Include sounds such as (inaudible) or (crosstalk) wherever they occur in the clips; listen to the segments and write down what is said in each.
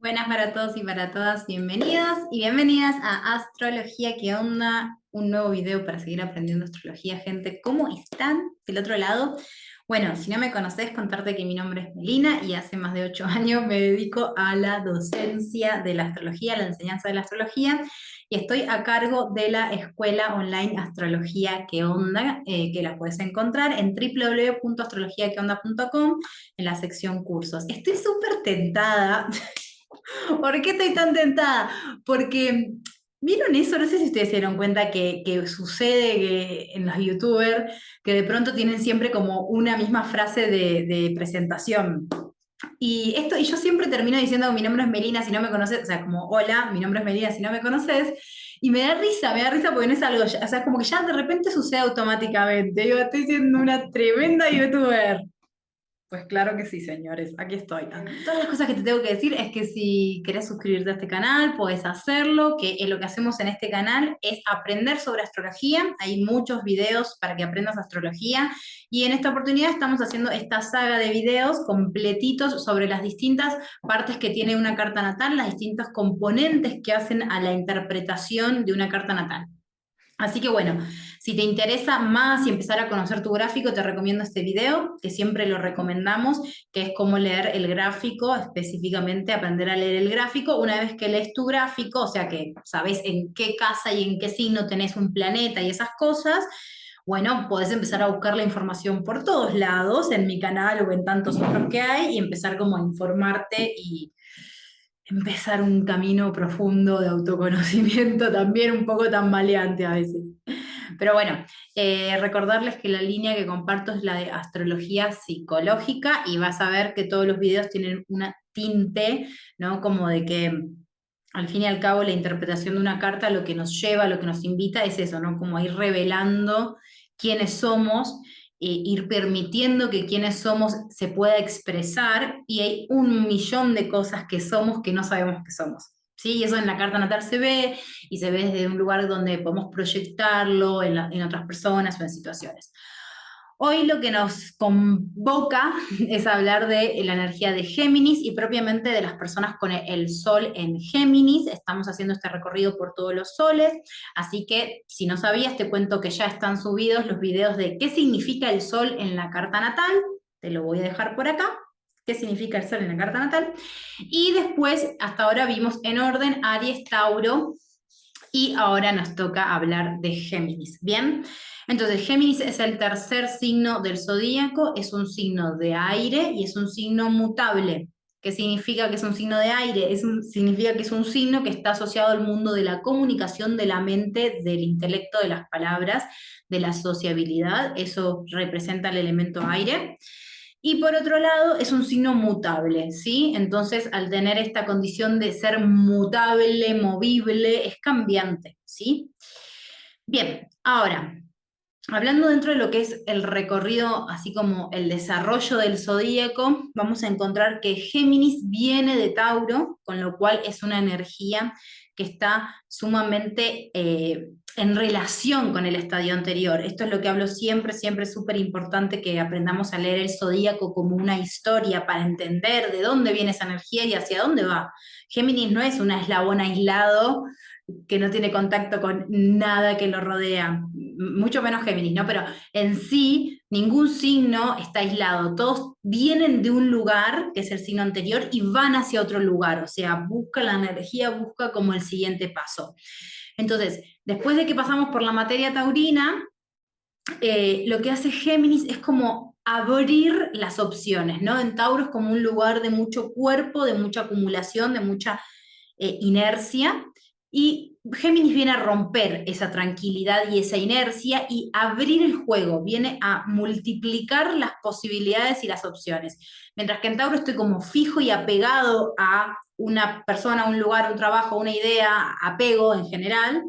Buenas para todos y para todas, bienvenidos y bienvenidas a Astrología, ¿qué onda? Un nuevo video para seguir aprendiendo astrología, gente. ¿Cómo están del otro lado? Bueno, si no me conoces, contarte que mi nombre es Melina y hace más de ocho (laughs) años me dedico a la docencia de la astrología, a la enseñanza de la astrología, y estoy a cargo de la escuela online Astrología ¿Qué onda? Eh, que la puedes encontrar en www.astrologiaqueonda.com en la sección cursos. Estoy súper tentada ¿Por qué estoy tan tentada? Porque, ¿vieron eso? No sé si ustedes se dieron cuenta que, sucede en los youtubers que de pronto tienen siempre como una misma frase de, presentación. Y esto, y yo siempre termino diciendo mi nombre es Melina si no me conoces, o sea, como hola, mi nombre es Melina si no me conoces, y me da risa, me da risa porque no es algo, o sea, como que ya de repente sucede automáticamente. Yo estoy siendo una tremenda youtuber. Pues claro que sí, señores, aquí estoy. Todas las cosas que te tengo que decir es que si querés suscribirte a este canal, puedes hacerlo, que lo que hacemos en este canal es aprender sobre astrología. Hay muchos videos para que aprendas astrología y en esta oportunidad estamos haciendo esta saga de videos completitos sobre las distintas partes que tiene una carta natal, las distintas componentes que hacen a la interpretación de una carta natal. Así que bueno, si te interesa más y empezar a conocer tu gráfico, te recomiendo este video, que siempre lo recomendamos, que es cómo leer el gráfico, específicamente aprender a leer el gráfico. Una vez que lees tu gráfico, o sea que sabes en qué casa y en qué signo tenés un planeta y esas cosas, bueno, podés empezar a buscar la información por todos lados, en mi canal o en tantos otros que hay, y empezar como a informarte y empezar un camino profundo de autoconocimiento, (laughs) también un poco tambaleante a veces. Pero bueno, eh, recordarles que la línea que comparto es la de astrología psicológica y vas a ver que todos los videos tienen una tinte, ¿no? Como de que al fin y al cabo la interpretación de una carta lo que nos lleva, lo que nos invita es eso, ¿no? Como ir revelando quiénes somos, ir permitiendo que quienes somos se pueda expresar y hay un millón de cosas que somos que no sabemos que somos. ¿sí? Y eso en la carta natal se ve y se ve desde un lugar donde podemos proyectarlo en, en otras personas o en situaciones. Hoy lo que nos convoca (laughs) es hablar de la energía de Géminis y propiamente de las personas con el Sol en Géminis. Estamos haciendo este recorrido por todos los soles, así que si no sabías, te cuento que ya están subidos los videos de qué significa el Sol en la carta natal. Te lo voy a dejar por acá qué significa el Sol en la carta natal. Y después, hasta ahora vimos en orden Aries, Tauro, y ahora nos toca hablar de Géminis. Bien, entonces Géminis es el tercer signo del zodíaco, es un signo de aire y es un signo mutable. ¿Qué significa que es un signo de aire? Es significa que es un signo que está asociado al mundo de la comunicación, de la mente, del intelecto, de las palabras, de la sociabilidad. Eso representa el elemento aire. Y por otro lado, es un signo mutable, ¿sí? Entonces, al tener esta condición de ser mutable, movible, es cambiante, ¿sí? Bien, ahora, hablando dentro de lo que es el recorrido, así como el desarrollo del zodíaco, vamos a encontrar que Géminis viene de Tauro, con lo cual es una energía que está sumamente eh, en relación con el estadio anterior. Esto es lo que hablo siempre, siempre es súper importante que aprendamos a leer el zodíaco como una historia para entender de dónde viene esa energía y hacia dónde va. Géminis no es un eslabón aislado que no tiene contacto con nada que lo rodea, mucho menos Géminis, ¿no? Pero en sí, ningún signo está aislado, todos vienen de un lugar, que es el signo anterior, y van hacia otro lugar, o sea, busca la energía, busca como el siguiente paso. Entonces, después de que pasamos por la materia taurina, eh, lo que hace Géminis es como abrir las opciones, ¿no? En Tauro es como un lugar de mucho cuerpo, de mucha acumulación, de mucha eh, inercia, y Géminis viene a romper esa tranquilidad y esa inercia y abrir el juego, viene a multiplicar las posibilidades y las opciones. Mientras que en Tauro estoy como fijo y apegado a una persona, un lugar, un trabajo, una idea, apego en general.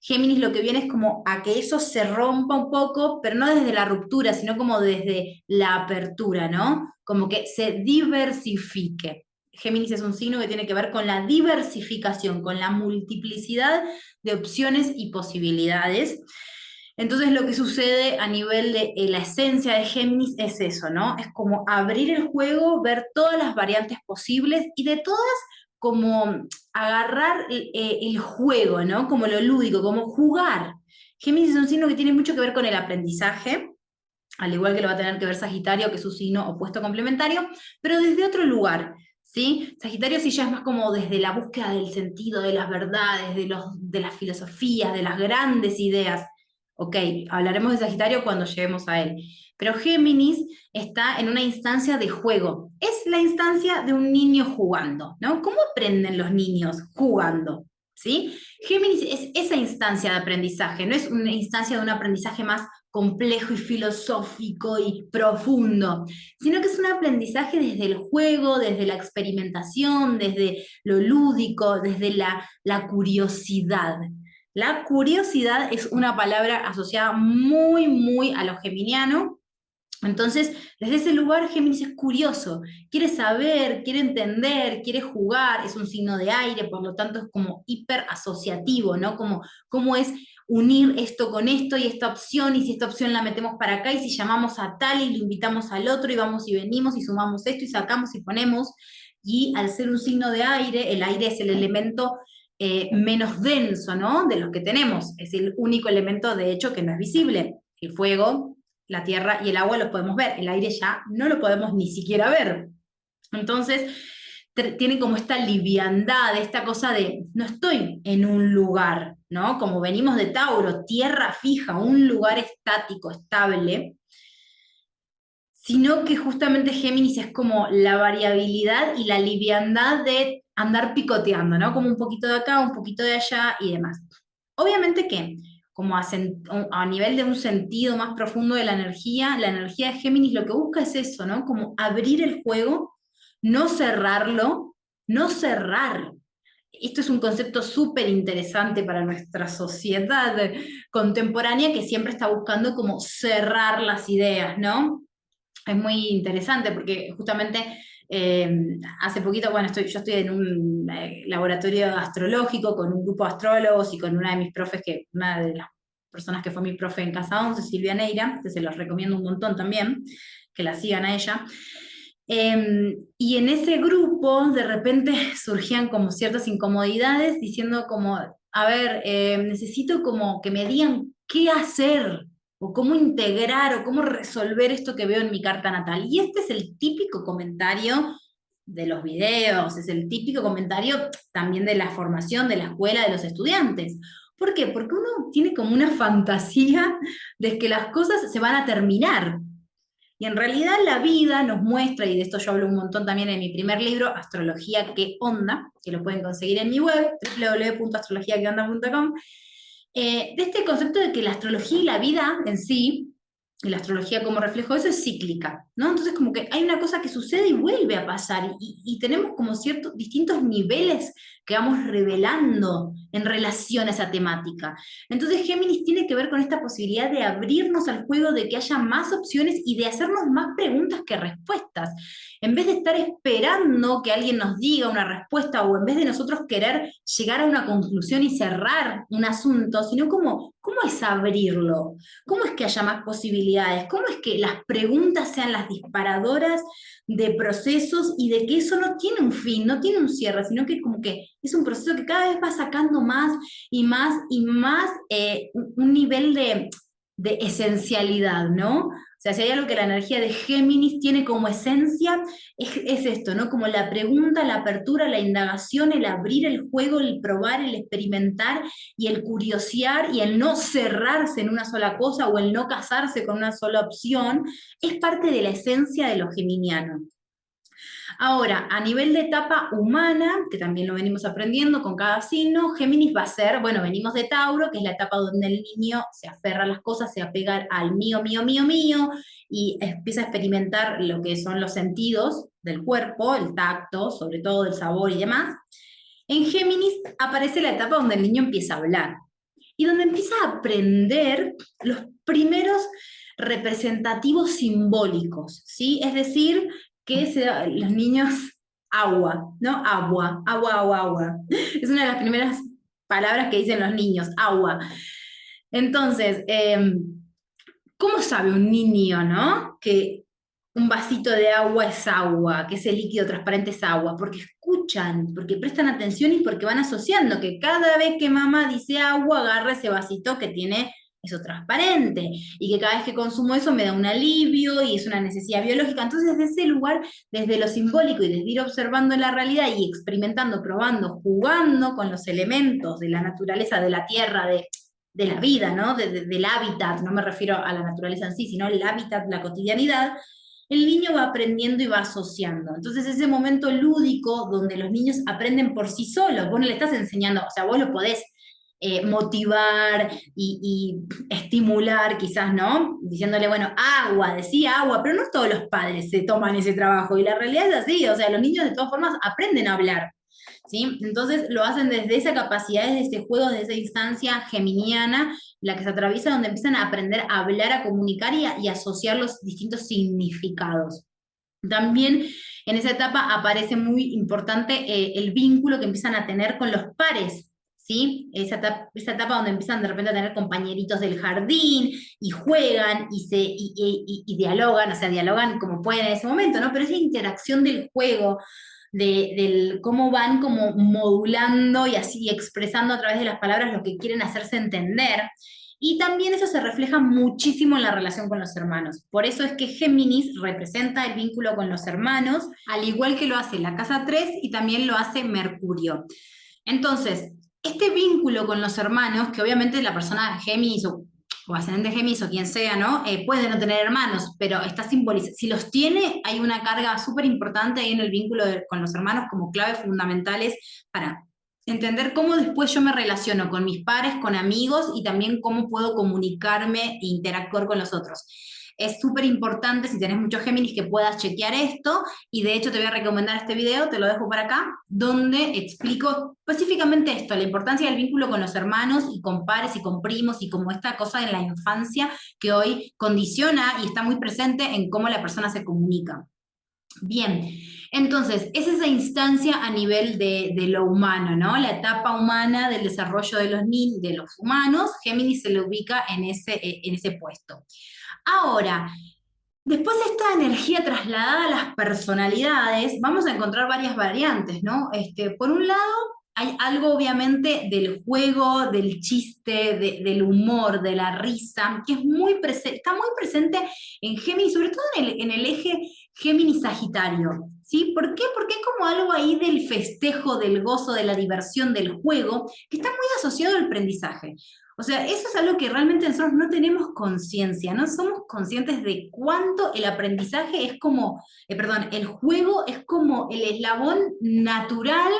Géminis lo que viene es como a que eso se rompa un poco, pero no desde la ruptura, sino como desde la apertura, ¿no? Como que se diversifique. Géminis es un signo que tiene que ver con la diversificación, con la multiplicidad de opciones y posibilidades. Entonces lo que sucede a nivel de eh, la esencia de Géminis es eso, ¿no? Es como abrir el juego, ver todas las variantes posibles y de todas como agarrar eh, el juego, ¿no? Como lo lúdico, como jugar. Géminis es un signo que tiene mucho que ver con el aprendizaje, al igual que lo va a tener que ver Sagitario, que es su signo opuesto complementario, pero desde otro lugar. ¿Sí? Sagitario sí ya es más como desde la búsqueda del sentido, de las verdades, de, los, de las filosofías, de las grandes ideas. Ok, hablaremos de Sagitario cuando lleguemos a él. Pero Géminis está en una instancia de juego. Es la instancia de un niño jugando, ¿no? ¿Cómo aprenden los niños? Jugando, ¿sí? Géminis es esa instancia de aprendizaje, no es una instancia de un aprendizaje más complejo y filosófico y profundo, sino que es un aprendizaje desde el juego, desde la experimentación, desde lo lúdico, desde la, la curiosidad. La curiosidad es una palabra asociada muy, muy a lo geminiano, entonces, desde ese lugar Géminis es curioso, quiere saber, quiere entender, quiere jugar, es un signo de aire, por lo tanto es como hiper asociativo, ¿no? Como cómo es unir esto con esto y esta opción, y si esta opción la metemos para acá, y si llamamos a tal y lo invitamos al otro, y vamos y venimos, y sumamos esto, y sacamos y ponemos, y al ser un signo de aire, el aire es el elemento eh, menos denso, ¿no? De los que tenemos, es el único elemento, de hecho, que no es visible. El fuego la tierra y el agua lo podemos ver, el aire ya no lo podemos ni siquiera ver. Entonces, tiene como esta liviandad, esta cosa de no estoy en un lugar, ¿no? Como venimos de Tauro, tierra fija, un lugar estático, estable, sino que justamente Géminis es como la variabilidad y la liviandad de andar picoteando, ¿no? Como un poquito de acá, un poquito de allá y demás. Obviamente que como a, nivel de un sentido más profundo de la energía, la energía de Géminis lo que busca es eso, ¿no? Como abrir el juego, no cerrarlo, no cerrar. Esto es un concepto súper interesante para nuestra sociedad contemporánea que siempre está buscando como cerrar las ideas, ¿no? Es muy interesante porque justamente eh, hace poquito, bueno, yo estoy en un eh, laboratorio astrológico con un grupo de astrólogos y con una de mis profes, que una de las personas que fue mi profe en Casa 11, Silvia Neira, que se los recomiendo un montón también, que la sigan a ella. Em, y en ese grupo de repente (laughs) surgían como ciertas incomodidades diciendo como, a ver, em, necesito como que me digan qué hacer o cómo integrar o cómo resolver esto que veo en mi carta natal. Y este es el típico comentario de los videos, es el típico comentario también de la formación de la escuela de los estudiantes. ¿Por qué? Porque uno tiene como una fantasía de que las cosas se van a terminar. Y en realidad la vida nos muestra, y de esto yo hablo un montón también en mi primer libro, Astrología qué onda, que lo pueden conseguir en mi web, www.astrologiaqueonda.com, eh, de este concepto de que la astrología y la vida en sí, y la astrología como reflejo de eso es cíclica, ¿no? Entonces como que hay una cosa que sucede y vuelve a pasar, y, y tenemos como ciertos distintos niveles que vamos revelando en relación a esa temática. Entonces Géminis tiene que ver con esta posibilidad de abrirnos al juego, de que haya más opciones y de hacernos más preguntas que respuestas. En vez de estar esperando que alguien nos diga una respuesta o en vez de nosotros querer llegar a una conclusión y cerrar un asunto, sino como, ¿cómo es abrirlo? ¿Cómo es que haya más posibilidades? ¿Cómo es que las preguntas sean las disparadoras de procesos y de que eso no tiene un fin, no tiene un cierre, sino que como que es un proceso que cada vez va sacando más y más y más eh, un nivel de, esencialidad, ¿no? O sea, si hay algo que la energía de Géminis tiene como esencia, es, es, esto, ¿no? Como la pregunta, la apertura, la indagación, el abrir el juego, el probar, el experimentar y el curiosear y el no cerrarse en una sola cosa o el no casarse con una sola opción, es parte de la esencia de lo geminiano. Ahora, a nivel de etapa humana, que también lo venimos aprendiendo con cada signo, Géminis va a ser, bueno, venimos de Tauro, que es la etapa donde el niño se aferra a las cosas, se apega al mío, mío, mío, mío, y empieza a experimentar lo que son los sentidos del cuerpo, el tacto, sobre todo el sabor y demás. En Géminis aparece la etapa donde el niño empieza a hablar y donde empieza a aprender los primeros representativos simbólicos, ¿sí? Es decir, que se, los niños agua, ¿no? Agua, agua, agua, agua. Es una de las primeras palabras que dicen los niños, agua. Entonces, em, ¿cómo sabe un niño, no? Que un vasito de agua es agua, que ese líquido transparente es agua, porque escucha escuchan, porque prestan atención y porque van asociando que cada vez que mamá dice agua, agarra ese vasito que tiene eso transparente y que cada vez que consumo eso me da un alivio y es una necesidad biológica. Entonces, desde ese lugar, desde lo simbólico y desde ir observando la realidad y experimentando, probando, jugando con los elementos de la naturaleza, de la tierra, de, de la vida, ¿no? del hábitat, no me refiero a la naturaleza en sí, sino el hábitat, la cotidianidad, el niño va aprendiendo y va asociando. Entonces ese momento lúdico donde los niños aprenden por sí solos, vos no le estás enseñando, o sea, vos lo podés eh, motivar y, estimular, quizás, ¿no? Diciéndole, bueno, agua, decía agua, pero no todos los padres se toman ese trabajo y la realidad es así, o sea, los niños de todas formas aprenden a hablar. ¿Sí? Entonces lo hacen desde esa capacidad, desde ese juego, desde esa instancia geminiana, la que se atraviesa, donde empiezan a aprender a hablar, a comunicar y, a, asociar los distintos significados. También en esa etapa aparece muy importante eh, el vínculo que empiezan a tener con los pares, ¿sí? Esa etapa, esa etapa, donde empiezan de repente a tener compañeritos del jardín y juegan y, se, y, dialogan, o sea, dialogan como pueden en ese momento, ¿no? Pero esa interacción del juego, de, cómo van como modulando y así expresando a través de las palabras lo que quieren hacerse entender. Y también eso se refleja muchísimo en la relación con los hermanos. Por eso es que Géminis representa el vínculo con los hermanos, al igual que lo hace la casa 3 y también lo hace Mercurio. Entonces, este vínculo con los hermanos, que obviamente la persona Géminis o, ascendente Géminis o quien sea, ¿no? Eh, puede no tener hermanos, pero está simbolizado. Si los tiene, hay una carga súper importante ahí en el vínculo con los hermanos como claves fundamentales para entender cómo después yo me relaciono con mis pares, con amigos y también cómo puedo comunicarme e interactuar con los otros. Es súper importante si tenés muchos Géminis que puedas chequear esto y de hecho te voy a recomendar este video, te lo dejo por acá, donde explico específicamente esto, la importancia del vínculo con los hermanos y con pares y con primos y como esta cosa en la infancia que hoy condiciona y está muy presente en cómo la persona se comunica. Bien, entonces, es esa instancia a nivel de, lo humano, ¿no? La etapa humana del desarrollo de los, de los humanos, Géminis se le ubica en ese, en ese puesto. Ahora, después esta energía trasladada a las personalidades, vamos a encontrar varias variantes, ¿no? Este, por un lado, hay algo obviamente del juego, del chiste, del humor, de la risa, que es muy está muy presente en Géminis, sobre todo en el, eje Géminis-Sagitario. ¿sí? ¿Por qué? Porque es como algo ahí del festejo, del gozo, de la diversión, del juego, que está muy asociado al aprendizaje. O sea, eso es algo que realmente nosotros no tenemos conciencia, no somos conscientes de cuánto el aprendizaje es como, eh, perdón, el juego es como el eslabón natural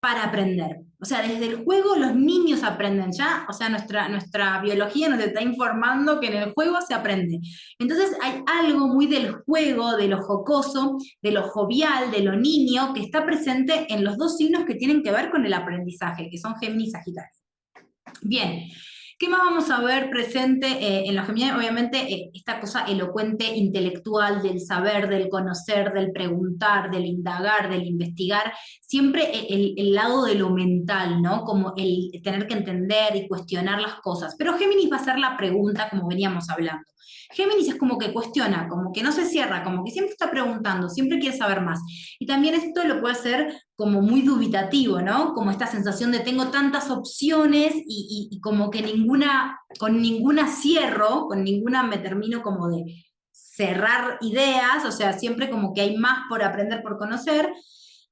para aprender. O sea, desde el juego los niños aprenden ya, o sea, nuestra, nuestra biología nos está informando que en el juego se aprende. Entonces hay algo muy del juego, de lo jocoso, de lo jovial, de lo niño, que está presente en los dos signos que tienen que ver con el aprendizaje, que son Géminis y Sagitario. Bien, ¿Qué más vamos a ver presente eh, en los Gemini? Obviamente eh, esta cosa elocuente intelectual del saber, del conocer, del preguntar, del indagar, del investigar, siempre eh, el, el, lado de lo mental, ¿no? Como el tener que entender y cuestionar las cosas. Pero Géminis va a ser la pregunta como veníamos hablando. Géminis es como que cuestiona, como que no se cierra, como que siempre está preguntando, siempre quiere saber más. Y también esto lo puede hacer como muy dubitativo, ¿no? Como esta sensación de tengo tantas opciones y, como que ninguna, con ninguna cierro, con ninguna me termino como de cerrar ideas, o sea, siempre como que hay más por aprender, por conocer.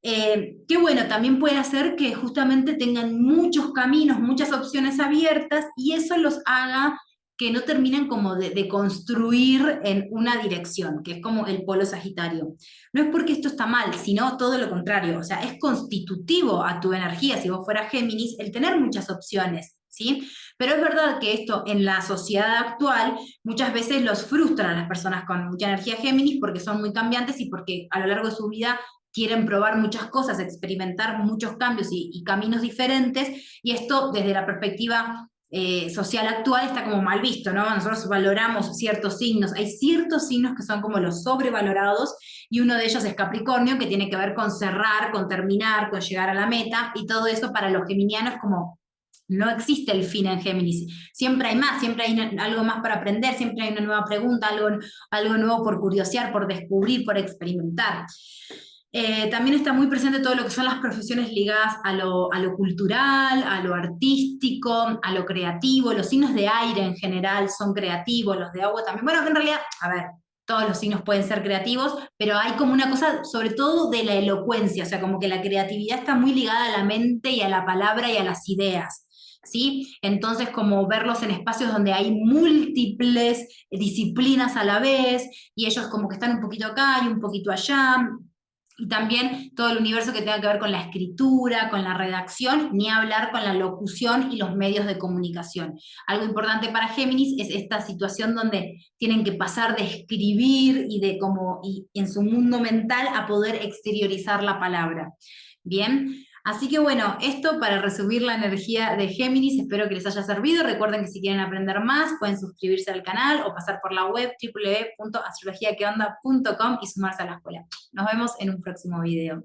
Eh, que bueno, también puede hacer que justamente tengan muchos caminos, muchas opciones abiertas y eso los haga que no terminan como de, construir en una dirección, que es como el polo sagitario. No es porque esto está mal, sino todo lo contrario, o sea, es constitutivo a tu energía, si vos fueras Géminis, el tener muchas opciones, ¿sí? Pero es verdad que esto en la sociedad actual muchas veces los frustran a las personas con mucha energía Géminis porque son muy cambiantes y porque a lo largo de su vida quieren probar muchas cosas, experimentar muchos cambios y, y, caminos diferentes, y esto desde la perspectiva eh, social actual está como mal visto, ¿no? Nosotros valoramos ciertos signos, hay ciertos signos que son como los sobrevalorados y uno de ellos es Capricornio, que tiene que ver con cerrar, con terminar, con llegar a la meta y todo eso para los geminianos como no existe el fin en Géminis, siempre hay más, siempre hay algo más para aprender, siempre hay una nueva pregunta, algo, algo nuevo por curiosear, por descubrir, por experimentar. Eh, también está muy presente todo lo que son las profesiones ligadas a lo, a lo, cultural, a lo artístico, a lo creativo. Los signos de aire en general son creativos, los de agua también. Bueno, en realidad, a ver, todos los signos pueden ser creativos, pero hay como una cosa, sobre todo de la elocuencia, o sea, como que la creatividad está muy ligada a la mente y a la palabra y a las ideas. ¿Sí? Entonces, como verlos en espacios donde hay múltiples disciplinas a la vez, y ellos como que están un poquito acá y un poquito allá, y también todo el universo que tenga que ver con la escritura, con la redacción, ni hablar con la locución y los medios de comunicación. Algo importante para Géminis es esta situación donde tienen que pasar de escribir y de como y en su mundo mental a poder exteriorizar la palabra. Bien, Así que bueno, esto para resumir la energía de Géminis, espero que les haya servido. Recuerden que si quieren aprender más, pueden suscribirse al canal o pasar por la web www.astrologiaqueonda.com y sumarse a la escuela. Nos vemos en un próximo video.